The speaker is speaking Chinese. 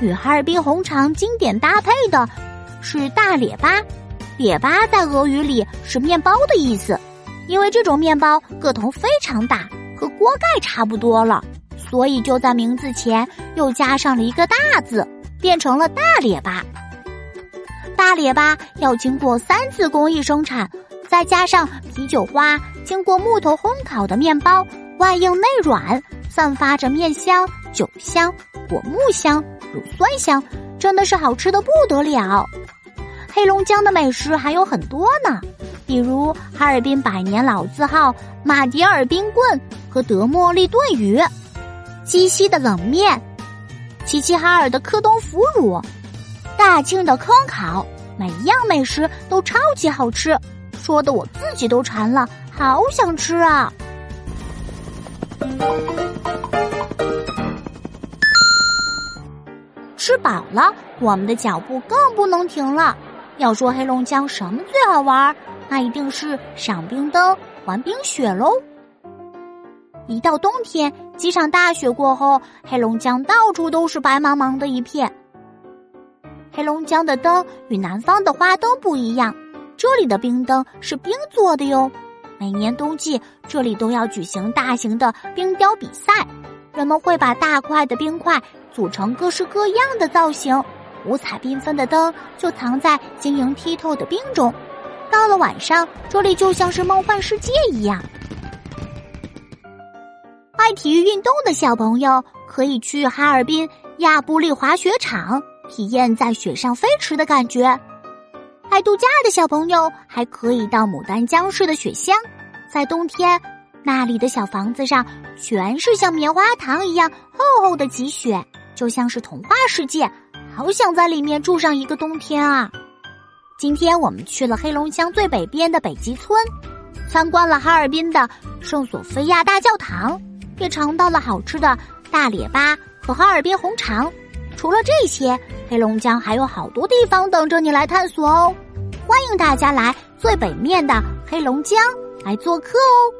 与哈尔滨红肠经典搭配的是大列巴。列巴在俄语里是面包的意思，因为这种面包个头非常大，和锅盖差不多了，所以就在名字前又加上了一个大字，变成了大列巴。大列巴要经过三次工艺生产，再加上啤酒花经过木头烘烤的面包，外硬内软，散发着面香、酒香、果木香、乳酸香，真的是好吃的不得了。黑龙江的美食还有很多呢，比如哈尔滨百年老字号马迭尔冰棍和德莫利炖鱼，鸡西的冷面，齐齐哈尔的克东腐乳。大庆的坑烤，每一样美食都超级好吃，说的我自己都馋了，好想吃啊！吃饱了，我们的脚步更不能停了。要说黑龙江什么最好玩，那一定是赏冰灯、玩冰雪喽。一到冬天，几场大雪过后，黑龙江到处都是白茫茫的一片。黑龙江的灯与南方的花灯不一样，这里的冰灯是冰做的哟。每年冬季，这里都要举行大型的冰雕比赛，人们会把大块的冰块组成各式各样的造型，五彩缤纷的灯就藏在晶莹剔透的冰中。到了晚上，这里就像是梦幻世界一样。爱体育运动的小朋友可以去哈尔滨亚布力滑雪场。体验在雪上飞驰的感觉。爱度假的小朋友还可以到牡丹江市的雪乡，在冬天，那里的小房子上全是像棉花糖一样厚厚的积雪，就像是童话世界，好想在里面住上一个冬天啊！今天我们去了黑龙江最北边的北极村，参观了哈尔滨的圣索菲亚大教堂，也尝到了好吃的大列巴和哈尔滨红肠。除了这些，黑龙江还有好多地方等着你来探索哦！欢迎大家来最北面的黑龙江来做客哦。